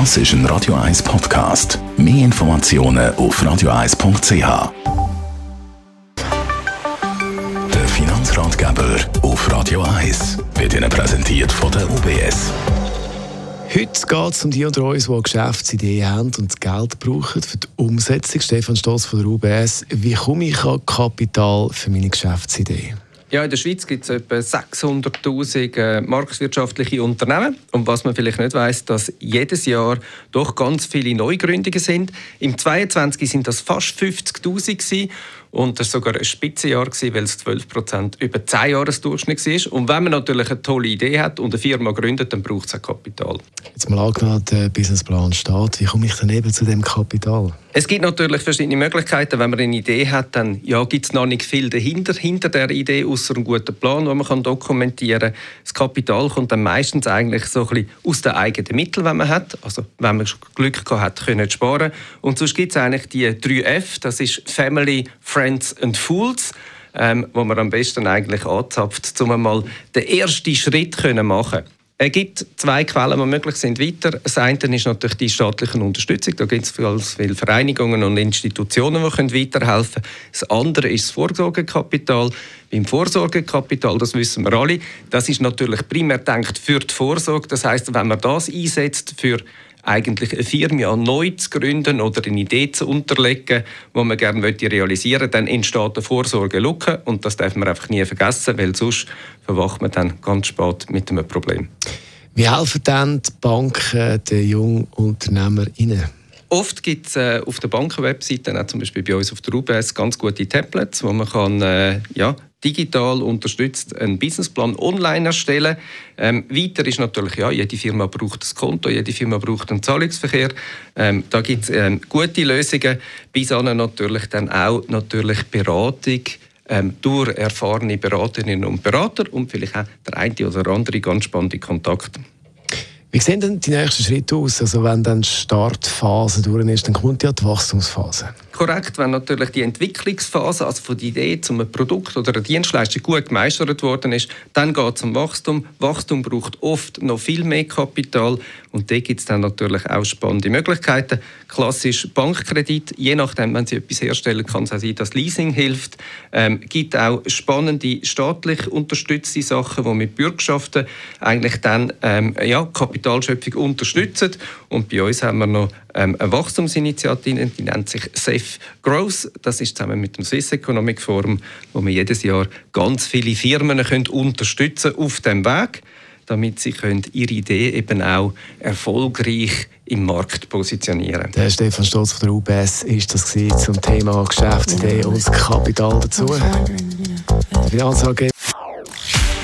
Das ist ein Radio 1 Podcast. Mehr Informationen auf radio1.ch. Der Finanzratgeber auf Radio 1 wird Ihnen präsentiert von der UBS. Heute geht es um die unter uns, die eine Geschäftsidee haben und Geld brauchen für die Umsetzung. Stefan Stoss von der UBS. Wie komme ich an Kapital für meine Geschäftsidee? Ja, in der Schweiz gibt es etwa 600'000 äh, marktwirtschaftliche Unternehmen. Und was man vielleicht nicht weiß, dass jedes Jahr doch ganz viele Neugründungen sind. Im 22 sind das fast 50'000 und das war sogar ein Spitzenjahr, weil es 12 Prozent über 10 Jahresdurchschnitt war. Und wenn man natürlich eine tolle Idee hat und eine Firma gründet, dann braucht es auch Kapital. Jetzt mal angenommen, der Businessplan steht. Wie komme ich dann eben zu dem Kapital? Es gibt natürlich verschiedene Möglichkeiten. Wenn man eine Idee hat, dann ja, gibt es noch nicht viel dahinter, hinter der Idee, außer einen guten Plan, den man kann dokumentieren kann. Das Kapital kommt dann meistens eigentlich so ein bisschen aus den eigenen Mitteln, wenn man hat. Also wenn man Glück gehabt hat, können sparen. Und sonst gibt es eigentlich die drei F. Das ist Family, Friends and Fools, ähm, wo man am besten eigentlich anzapft, um einmal den ersten Schritt können machen es gibt zwei Quellen, die möglich sind weiter. Das eine ist natürlich die staatliche Unterstützung. Da gibt es viele Vereinigungen und Institutionen, die können weiterhelfen können. Das andere ist das Vorsorgekapital. Beim Vorsorgekapital, das wissen wir alle, das ist natürlich primär gedacht für die Vorsorge. Das heißt, wenn man das einsetzt für eigentlich eine Firma neu zu gründen oder eine Idee zu unterlegen, die man gerne realisieren möchte, dann entsteht eine Vorsorgelücke und das darf man einfach nie vergessen, weil sonst verwacht man dann ganz spät mit einem Problem. Wie helfen dann die Banken den jungen UnternehmerInnen? Oft gibt es äh, auf der Bankenwebseite, zum Beispiel bei uns auf der UBS, ganz gute Tablets, wo man kann, äh, ja, digital unterstützt einen Businessplan online erstellen. Ähm, weiter ist natürlich, ja, jede Firma braucht ein Konto, jede Firma braucht einen Zahlungsverkehr. Ähm, da gibt es ähm, gute Lösungen, bis an natürlich dann auch natürlich Beratung ähm, durch erfahrene Beraterinnen und Berater und vielleicht auch der eine oder andere ganz spannende Kontakte. Wie sehen denn die nächsten Schritte aus? Also wenn dann die Startphase durch ist, dann kommt ja die Wachstumsphase. Korrekt, wenn natürlich die Entwicklungsphase, also von der Idee zum Produkt oder einer Dienstleistung gut gemeistert worden ist, dann geht es um Wachstum. Wachstum braucht oft noch viel mehr Kapital und da gibt es dann natürlich auch spannende Möglichkeiten. Klassisch Bankkredit, je nachdem, wenn Sie etwas herstellen, kann es auch sein, dass Leasing hilft. Ähm, gibt auch spannende staatlich unterstützte Sachen, die mit Bürgschaften eigentlich dann ähm, ja, Kapitalschöpfung unterstützen. Und bei uns haben wir noch ähm, eine Wachstumsinitiative, die nennt sich Safe Growth. Das ist zusammen mit dem Swiss Economic Forum, wo wir jedes Jahr ganz viele Firmen können unterstützen auf dem Weg, damit sie können ihre Idee eben auch erfolgreich im Markt positionieren. Der Stefan Stolz von der UBS ist das zum Thema Geschäftsidee und Kapital dazu.